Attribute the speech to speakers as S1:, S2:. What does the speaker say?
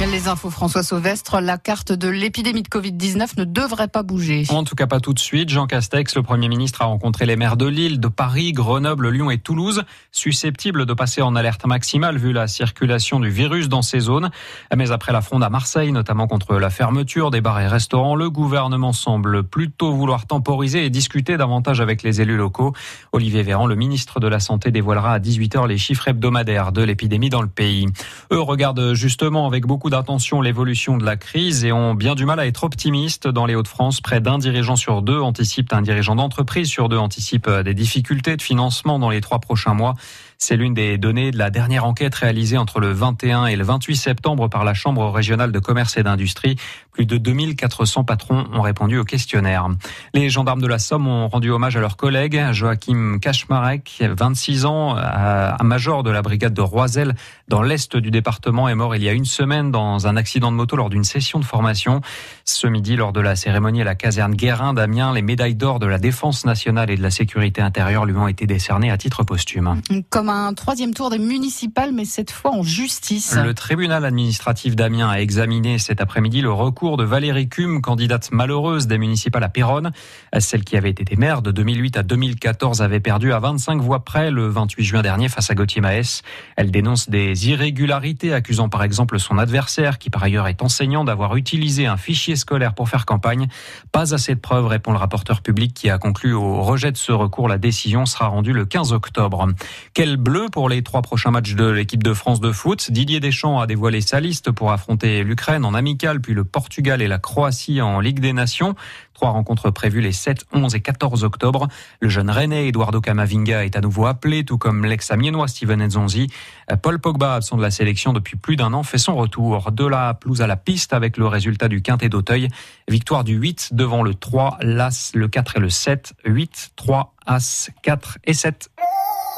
S1: Les infos François Sauvestre, la carte de l'épidémie de Covid-19 ne devrait pas bouger.
S2: En tout cas pas tout de suite. Jean Castex, le Premier ministre, a rencontré les maires de Lille, de Paris, Grenoble, Lyon et Toulouse, susceptibles de passer en alerte maximale vu la circulation du virus dans ces zones. Mais après la fronde à Marseille, notamment contre la fermeture des bars et restaurants, le gouvernement semble plutôt vouloir temporiser et discuter davantage avec les élus locaux. Olivier Véran, le ministre de la Santé, dévoilera à 18h les chiffres hebdomadaires de l'épidémie dans le pays. Eux regardent justement avec beaucoup d'attention l'évolution de la crise et ont bien du mal à être optimistes. Dans les Hauts-de-France, près d'un dirigeant sur deux anticipe, un dirigeant d'entreprise sur deux anticipe euh, des difficultés de financement dans les trois prochains mois. C'est l'une des données de la dernière enquête réalisée entre le 21 et le 28 septembre par la Chambre régionale de commerce et d'industrie. Plus de 2400 patrons ont répondu au questionnaire. Les gendarmes de la Somme ont rendu hommage à leur collègue Joachim Kaczmarek, 26 ans, un major de la brigade de Roisel dans l'est du département, est mort il y a une semaine dans un accident de moto lors d'une session de formation. Ce midi, lors de la cérémonie à la caserne Guérin d'Amiens, les médailles d'or de la défense nationale et de la sécurité intérieure lui ont été décernées à titre posthume
S1: un troisième tour des municipales, mais cette fois en justice.
S2: Le tribunal administratif d'Amiens a examiné cet après-midi le recours de Valérie Cum, candidate malheureuse des municipales à Péronne. Celle qui avait été maire de 2008 à 2014 avait perdu à 25 voix près le 28 juin dernier face à Gauthier Maes. Elle dénonce des irrégularités, accusant par exemple son adversaire, qui par ailleurs est enseignant, d'avoir utilisé un fichier scolaire pour faire campagne. Pas assez de preuves, répond le rapporteur public qui a conclu au rejet de ce recours. La décision sera rendue le 15 octobre. Quel bleu pour les trois prochains matchs de l'équipe de France de foot. Didier Deschamps a dévoilé sa liste pour affronter l'Ukraine en amical, puis le Portugal et la Croatie en Ligue des Nations. Trois rencontres prévues les 7, 11 et 14 octobre. Le jeune René Eduardo Camavinga est à nouveau appelé, tout comme l'ex-amiénois Steven Nzonzi. Paul Pogba, absent de la sélection depuis plus d'un an, fait son retour. De la pelouse à la piste avec le résultat du quintet d'Auteuil. Victoire du 8 devant le 3, l'As, le 4 et le 7. 8, 3, As, 4 et 7.